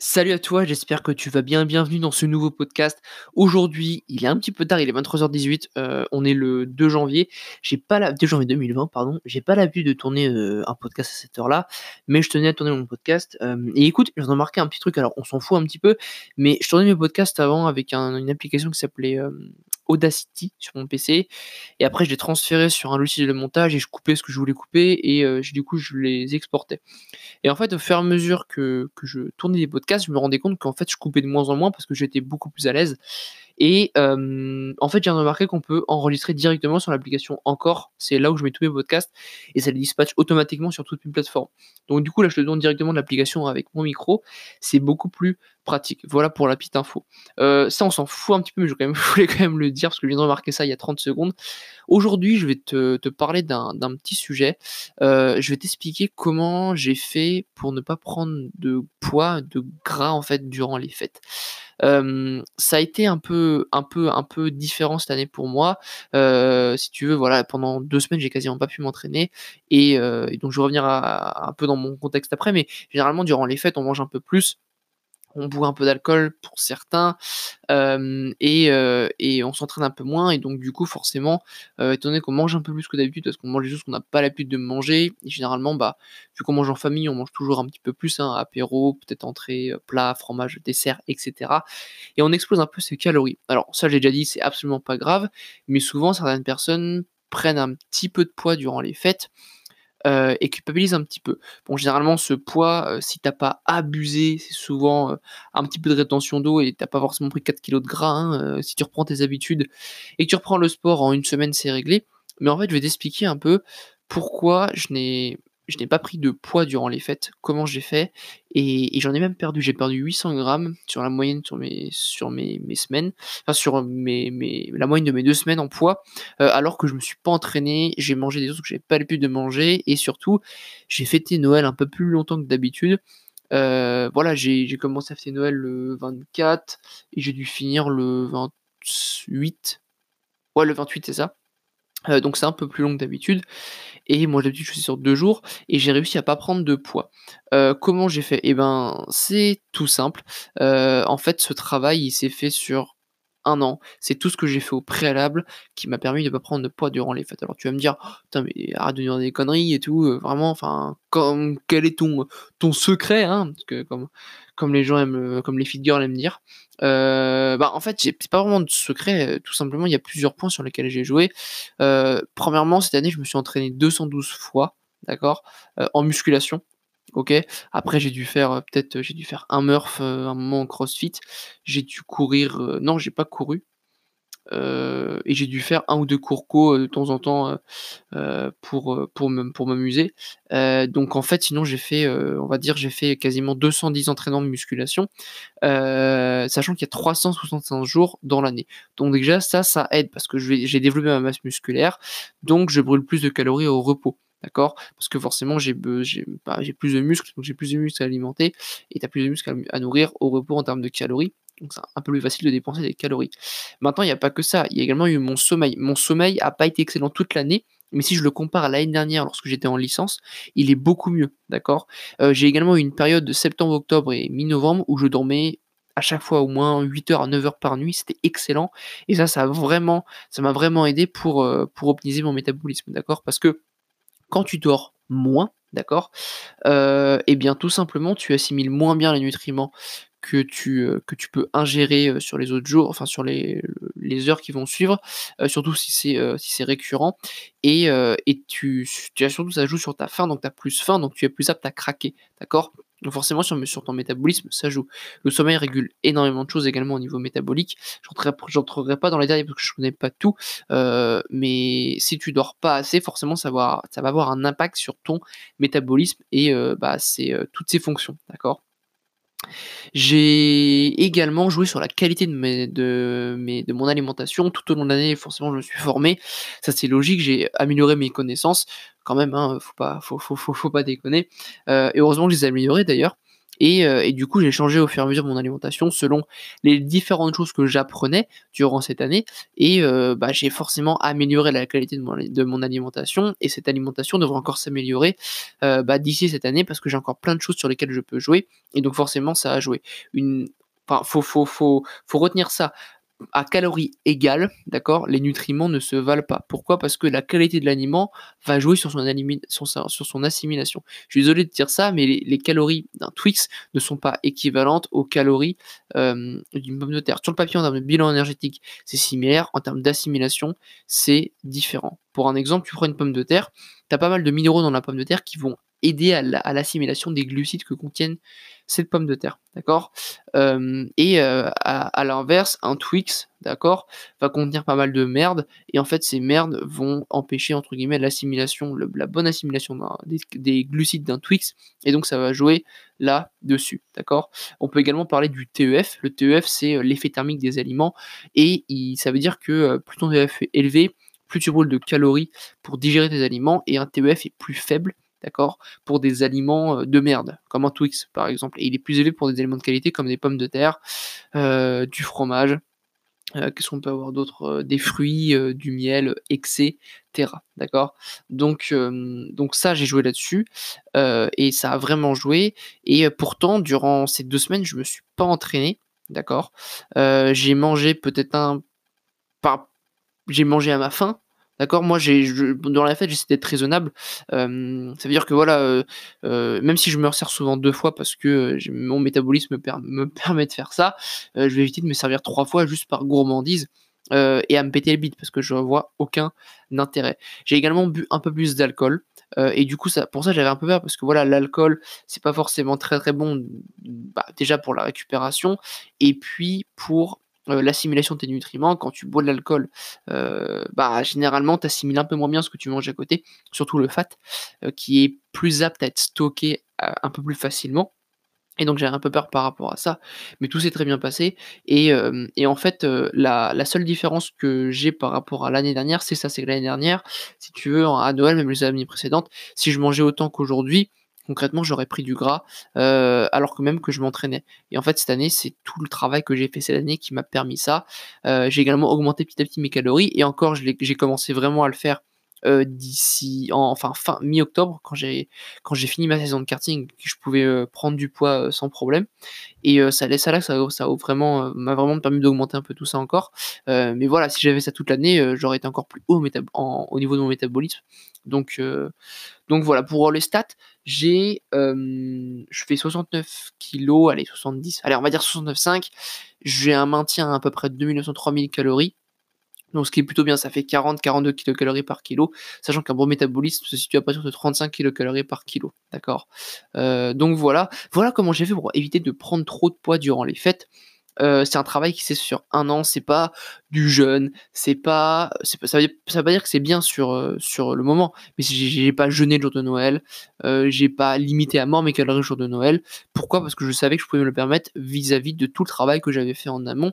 Salut à toi, j'espère que tu vas bien. Bienvenue dans ce nouveau podcast. Aujourd'hui, il est un petit peu tard, il est 23h18. euh, on est le 2 janvier. J'ai pas la 2 janvier 2020, pardon. J'ai pas l'habitude de tourner euh, un podcast à cette heure-là, mais je tenais à tourner mon podcast. Euh, et écoute, j'en ai remarqué un petit truc. Alors, on s'en fout un petit peu, mais je tournais mes podcasts avant avec un- une application qui s'appelait euh, Audacity sur mon PC. Et après, je l'ai transféré sur un logiciel de montage et je coupais ce que je voulais couper et euh, du coup, je les exportais. Et en fait, au fur et à mesure que, que je tournais des podcasts, je me rendais compte qu'en fait, je coupais de moins en moins parce que j'étais beaucoup plus à l'aise. Et euh, en fait, j'ai remarqué qu'on peut enregistrer directement sur l'application Encore. C'est là où je mets tous mes podcasts et ça les dispatche automatiquement sur toutes mes plateformes. Donc du coup, là, je le donne directement de l'application avec mon micro. C'est beaucoup plus pratique. Voilà pour la petite info. Euh, ça, on s'en fout un petit peu, mais je, voulais quand même le dire parce que je viens de remarquer ça il y a 30 secondes. Aujourd'hui, je vais te, parler d'un d'un petit sujet. Euh, je vais t'expliquer comment j'ai fait pour ne pas prendre de poids, de gras en fait durant les fêtes. Ça a été un peu, un peu, un peu différent cette année pour moi. Euh, si tu veux, voilà, pendant deux semaines, j'ai quasiment pas pu m'entraîner et, donc je vais revenir à- un peu dans mon contexte après. Mais généralement, durant les fêtes, on mange un peu plus. On boit un peu d'alcool pour certains et, on s'entraîne un peu moins et donc du coup forcément étant donné qu'on mange un peu plus que d'habitude parce qu'on mange des choses qu'on n'a pas l'habitude de manger et généralement bah vu qu'on mange en famille on mange toujours un petit peu plus hein, apéro peut-être entrée plat fromage dessert etc et on explose un peu ses calories. Alors ça j'ai déjà dit c'est absolument pas grave mais souvent certaines personnes prennent un petit peu de poids durant les fêtes euh, et culpabilise un petit peu. Bon, généralement, ce poids, euh, si t'as pas abusé, c'est souvent euh, un petit peu de rétention d'eau et t'as pas forcément pris 4 kilos de gras. hein, si tu reprends tes habitudes et que tu reprends le sport en une semaine, c'est réglé. Mais en fait, je vais t'expliquer un peu pourquoi je n'ai je n'ai pas pris de poids durant les fêtes, comment j'ai fait, et, j'en ai même perdu. J'ai perdu 800 grammes sur la moyenne sur mes, sur mes, semaines, enfin sur mes, la moyenne de mes deux semaines en poids, euh, alors que je me suis pas entraîné, j'ai mangé des choses que j'avais pas l'habitude de manger, et surtout, j'ai fêté Noël un peu plus longtemps que d'habitude. Euh, voilà, j'ai j'ai commencé à fêter Noël le 24, et j'ai dû finir le 28. Ouais, le 28, c'est ça. Euh, donc c'est un peu plus long que d'habitude. Et moi d'habitude je suis sur deux jours et j'ai réussi à pas prendre de poids. Euh, comment j'ai fait? Eh ben c'est tout simple. Euh, en fait ce travail il s'est fait sur un an. C'est tout ce que j'ai fait au préalable qui m'a permis de pas prendre de poids durant les fêtes. Alors tu vas me dire, Oh, putain mais arrête de dire des conneries et tout, euh, vraiment, enfin, quel est ton, ton secret, hein, parce que comme, comme les gens aiment, comme les fit girls aiment dire. Euh, bah en fait c'est pas vraiment de secret, euh, tout simplement il y a plusieurs points sur lesquels j'ai joué. Euh, premièrement, cette année, je me suis entraîné 212 fois, d'accord, euh, en musculation. Ok. Après, j'ai dû faire euh, peut-être, euh, j'ai dû faire un Murph euh, un moment en CrossFit. J'ai dû courir. non, j'ai pas couru. et j'ai dû faire un ou deux cours co de temps en temps pour m'amuser. Donc en fait, sinon j'ai fait, on va dire, j'ai fait quasiment 210 entraînements de musculation, sachant qu'il y a 365 jours dans l'année. Donc déjà ça, ça aide parce que j'ai développé ma masse musculaire, donc je brûle plus de calories au repos. D'accord? Parce que forcément, bah, j'ai plus de muscles, donc j'ai plus de muscles à alimenter, et tu as plus de muscles à, nourrir au repos en termes de calories. Donc c'est un peu plus facile de dépenser des calories. Maintenant, il n'y a pas que ça. Il y a également eu mon sommeil. Mon sommeil n'a pas été excellent toute l'année, mais si je le compare à l'année dernière, lorsque j'étais en licence, il est beaucoup mieux. D'accord? Euh, J'ai également eu une période de septembre, octobre et mi-novembre où je dormais à chaque fois au moins 8 heures à 9 heures par nuit. C'était excellent. Et ça, ça a vraiment, m'a vraiment aidé euh, pour optimiser mon métabolisme. D'accord? Parce que quand tu dors moins, d'accord, euh, et bien tout simplement tu assimiles moins bien les nutriments que tu, euh, peux ingérer euh, sur les autres jours, enfin sur les, heures qui vont suivre, surtout si c'est récurrent, et, et tu, tu as surtout ça joue sur ta faim, donc tu as plus faim, donc tu es plus apte à craquer, d'accord donc forcément sur, sur ton métabolisme, ça joue. Le sommeil régule énormément de choses également au niveau métabolique. J'entrerai pas dans les détails parce que je connais pas tout, euh, mais si tu dors pas assez, forcément ça va, avoir un impact sur ton métabolisme et euh, bah, euh, toutes ces fonctions, d'accord? J'ai également joué sur la qualité de, mon alimentation. Tout au long de l'année, forcément, je me suis formé. Ça, c'est logique. J'ai amélioré mes connaissances. Quand même, hein, faut, pas, faut pas déconner. Euh, et heureusement que je les ai améliorées d'ailleurs. Et, euh, et, du coup, j'ai changé au fur et à mesure mon alimentation selon les différentes choses que j'apprenais durant cette année. Et euh, bah, j'ai forcément amélioré la qualité de mon, alimentation. Et cette alimentation devrait encore s'améliorer euh, bah, d'ici cette année parce que j'ai encore plein de choses sur lesquelles je peux jouer. Et donc forcément, ça a joué. Une... Faut, faut, faut, faut retenir ça à calories égales, d'accord, les nutriments ne se valent pas. Pourquoi? Parce que la qualité de l'aliment va jouer sur son, assimilation. Je suis désolé de dire ça, mais les, calories d'un Twix ne sont pas équivalentes aux calories euh, d'une pomme de terre. Sur le papier, en termes de bilan énergétique, c'est similaire. En termes d'assimilation, c'est différent. Pour un exemple, tu prends une pomme de terre, tu as pas mal de minéraux dans la pomme de terre qui vont aider à l'assimilation des glucides que contiennent cette pomme de terre, d'accord? Euh, Et euh, à, l'inverse, un Twix, d'accord, va contenir pas mal de merde, et en fait ces merdes vont empêcher entre guillemets l'assimilation, la bonne assimilation des, glucides d'un Twix, et donc ça va jouer là-dessus, d'accord? On peut également parler du TEF. Le TEF, c'est euh, l'effet thermique des aliments, et ça veut dire que plus ton TEF est élevé, plus tu brûles de calories pour digérer tes aliments, et un TEF est plus faible d'accord, pour des aliments de merde, comme un Twix par exemple. Et il est plus élevé pour des aliments de qualité comme des pommes de terre, du fromage, qu'est-ce qu'on peut avoir d'autre Des fruits, du miel, etc. D'accord donc, ça, j'ai joué là-dessus et ça a vraiment joué. Et pourtant, durant ces deux semaines, je me suis pas entraîné. D'accord J'ai mangé peut-être un. J'ai mangé à ma faim, D'accord Moi, j'ai, dans la fête, j'essaie d'être raisonnable. ça veut dire que voilà, même si je me resserre souvent deux fois parce que mon métabolisme me, permet de faire ça, je vais éviter de me servir trois fois juste par gourmandise. et à me péter le bide parce que je vois aucun intérêt. J'ai également bu un peu plus d'alcool et du coup pour ça j'avais un peu peur parce que voilà l'alcool c'est pas forcément très très bon bah, déjà pour la récupération et puis pour euh, l'assimilation de tes nutriments. Quand tu bois de l'alcool, euh, bah, généralement, tu assimiles un peu moins bien ce que tu manges à côté, surtout le fat, euh, qui est plus apte à être stocké un peu plus facilement. Et donc j'avais un peu peur par rapport à ça, mais tout s'est très bien passé. Et, en fait, la, seule différence que j'ai par rapport à l'année dernière, c'est ça, c'est que l'année dernière, si tu veux, à Noël, même les années précédentes, si je mangeais autant qu'aujourd'hui, concrètement, j'aurais pris du gras, euh, alors que même que je m'entraînais. Et en fait, cette année, c'est tout le travail que j'ai fait cette année qui m'a permis ça. Euh, j'ai également augmenté petit à petit mes calories, et encore, j'ai commencé vraiment à le faire euh, d'ici, enfin fin mi-octobre, quand j'ai quand j'ai fini ma saison de karting, que je pouvais prendre du poids sans problème. Et ça laisse ça là, ça, vraiment m'a vraiment permis d'augmenter un peu tout ça encore. mais voilà, si j'avais ça toute l'année, j'aurais été encore plus haut au niveau de mon métabolisme. Donc donc voilà, pour les stats, j'ai, je fais 69 kg, allez 70, allez on va dire 69,5. J'ai un maintien à peu près de 2900-3000 calories. Donc ce qui est plutôt bien, ça fait 40-42 kcal par kilo, sachant qu'un bon métabolisme se situe à partir de 35 kcal par kilo. D'accord Donc voilà, voilà comment j'ai fait pour éviter de prendre trop de poids durant les fêtes. Euh, c'est un travail qui c'est sur un an, c'est pas du jeûne, c'est pas, ça, veut, ça veut pas dire que c'est bien sur, euh, sur le moment, mais j'ai pas jeûné le jour de Noël, euh, j'ai pas limité à mort mes calories le jour de Noël. Pourquoi? Parce que je savais que je pouvais me le permettre vis-à-vis de tout le travail que j'avais fait en amont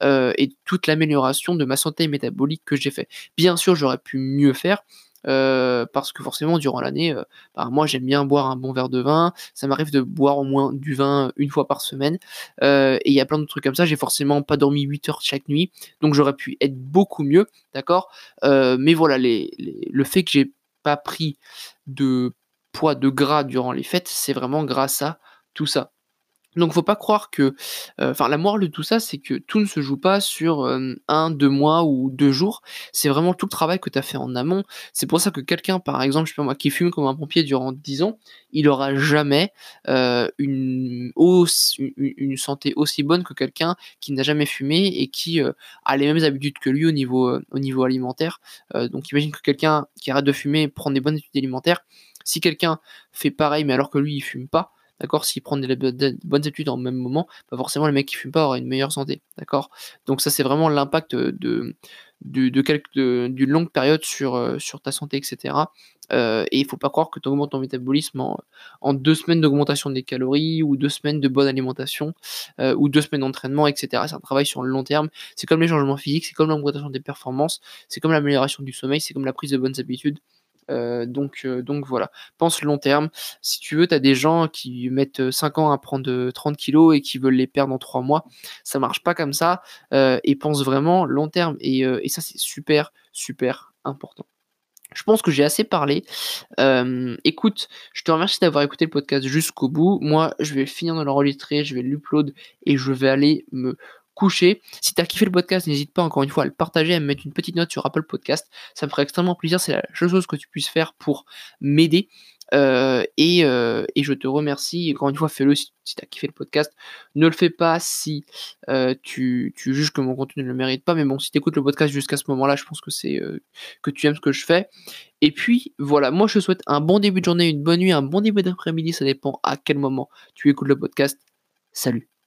et toute l'amélioration de ma santé métabolique que j'ai fait. Bien sûr, j'aurais pu mieux faire, euh, parce que forcément durant l'année, euh, bah, moi j'aime bien boire un bon verre de vin, ça m'arrive de boire au moins du vin une fois par semaine, euh, et il y a plein de trucs comme ça, j'ai forcément pas dormi 8 heures chaque nuit, donc j'aurais pu être beaucoup mieux, d'accord? Mais voilà, le fait que j'ai pas pris de poids de gras durant les fêtes, c'est vraiment grâce à tout ça. Donc faut pas croire que, euh, enfin la morale de tout ça, c'est que tout ne se joue pas sur un, deux mois ou deux jours. C'est vraiment tout le travail que tu as fait en amont. C'est pour ça que quelqu'un, par exemple, je moi, qui fume comme un pompier durant 10 ans, il aura jamais une, une, santé aussi bonne que quelqu'un qui n'a jamais fumé et qui a les mêmes habitudes que lui au niveau, au niveau alimentaire. donc imagine que quelqu'un qui arrête de fumer prend des bonnes habitudes alimentaires. Si quelqu'un fait pareil mais alors que lui il fume pas, D'accord S'il prend des, bonnes habitudes en même moment, bah, forcément le mec qui fume pas aura une meilleure santé. D'accord? Donc ça c'est vraiment l'impact de, de, d'une longue période sur, euh, ta santé, etc. Euh, et il faut pas croire que tu augmentes ton métabolisme en, deux semaines d'augmentation des calories ou deux semaines de bonne alimentation euh, ou deux semaines d'entraînement, etc. C'est un travail sur le long terme. C'est comme les changements physiques, c'est comme l'augmentation des performances, c'est comme l'amélioration du sommeil, c'est comme la prise de bonnes habitudes. Donc, donc voilà, pense long terme. Si tu veux, tu as des gens qui mettent 5 ans à prendre 30 kilos et qui veulent les perdre en 3 mois. Ça marche pas comme ça. et pense vraiment long terme. Et, et ça, c'est super, super important. Je pense que j'ai assez parlé. écoute, je te remercie d'avoir écouté le podcast jusqu'au bout. Moi, je vais finir de l'enregistrer, je vais l'upload et je vais aller me coucher. Si tu as kiffé le podcast, n'hésite pas encore une fois à le partager, à me mettre une petite note sur Apple Podcast. Ça me ferait extrêmement plaisir. C'est la chose que tu puisses faire pour m'aider. Euh, euh, et, je te remercie. Encore une fois, fais-le si, tu as kiffé le podcast. Ne le fais pas si euh, tu, juges que mon contenu ne le mérite pas. Mais bon, si tu écoutes le podcast jusqu'à ce moment-là, je pense que c'est que tu aimes ce que je fais. Et puis voilà, moi je te souhaite un bon début de journée, une bonne nuit, un bon début d'après-midi. Ça dépend à quel moment tu écoutes le podcast. Salut